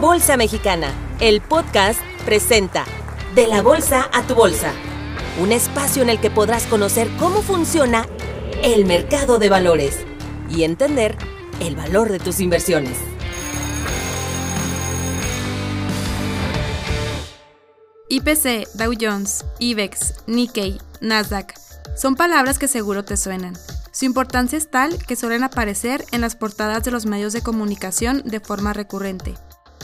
Bolsa Mexicana, el podcast presenta De la Bolsa a tu Bolsa, un espacio en el que podrás conocer cómo funciona el mercado de valores y entender el valor de tus inversiones. IPC, Dow Jones, IBEX, Nikkei, Nasdaq son palabras que seguro te suenan. Su importancia es tal que suelen aparecer en las portadas de los medios de comunicación de forma recurrente.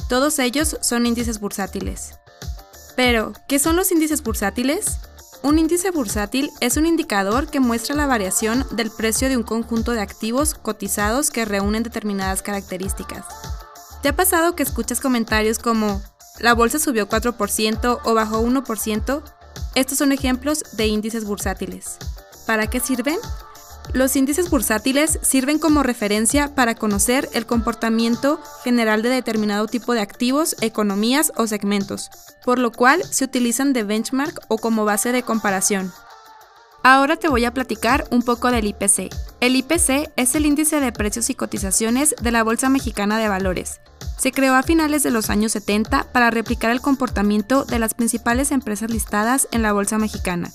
Todos ellos son índices bursátiles. Pero, ¿qué son los índices bursátiles? Un índice bursátil es un indicador que muestra la variación del precio de un conjunto de activos cotizados que reúnen determinadas características. ¿Te ha pasado que escuchas comentarios como la bolsa subió 4% o bajó 1%? Estos son ejemplos de índices bursátiles. ¿Para qué sirven? Los índices bursátiles sirven como referencia para conocer el comportamiento general de determinado tipo de activos, economías o segmentos, por lo cual se utilizan de benchmark o como base de comparación. Ahora te voy a platicar un poco del IPC. El IPC es el índice de precios y cotizaciones de la Bolsa Mexicana de Valores. Se creó a finales de los años 70 para replicar el comportamiento de las principales empresas listadas en la Bolsa Mexicana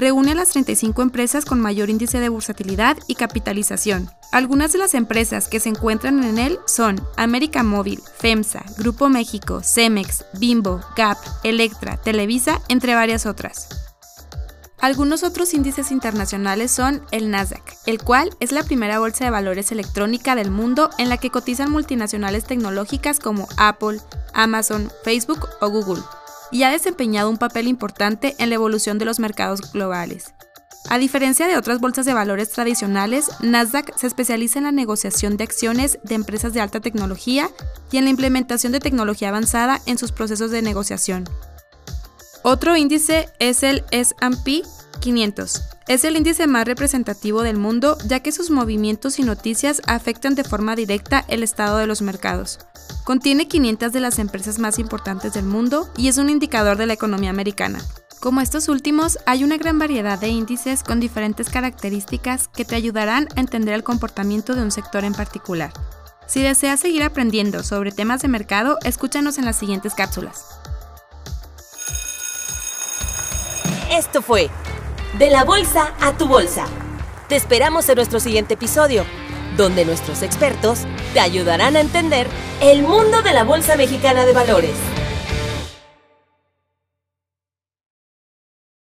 reúne a las 35 empresas con mayor índice de bursatilidad y capitalización. Algunas de las empresas que se encuentran en él son América Móvil, FEMSA, Grupo México, Cemex, Bimbo, Gap, Electra, Televisa, entre varias otras. Algunos otros índices internacionales son el Nasdaq, el cual es la primera bolsa de valores electrónica del mundo en la que cotizan multinacionales tecnológicas como Apple, Amazon, Facebook o Google y ha desempeñado un papel importante en la evolución de los mercados globales. A diferencia de otras bolsas de valores tradicionales, Nasdaq se especializa en la negociación de acciones de empresas de alta tecnología y en la implementación de tecnología avanzada en sus procesos de negociación. Otro índice es el SP 500. Es el índice más representativo del mundo ya que sus movimientos y noticias afectan de forma directa el estado de los mercados. Contiene 500 de las empresas más importantes del mundo y es un indicador de la economía americana. Como estos últimos, hay una gran variedad de índices con diferentes características que te ayudarán a entender el comportamiento de un sector en particular. Si deseas seguir aprendiendo sobre temas de mercado, escúchanos en las siguientes cápsulas. Esto fue De la Bolsa a tu Bolsa. Te esperamos en nuestro siguiente episodio donde nuestros expertos te ayudarán a entender el mundo de la Bolsa Mexicana de Valores.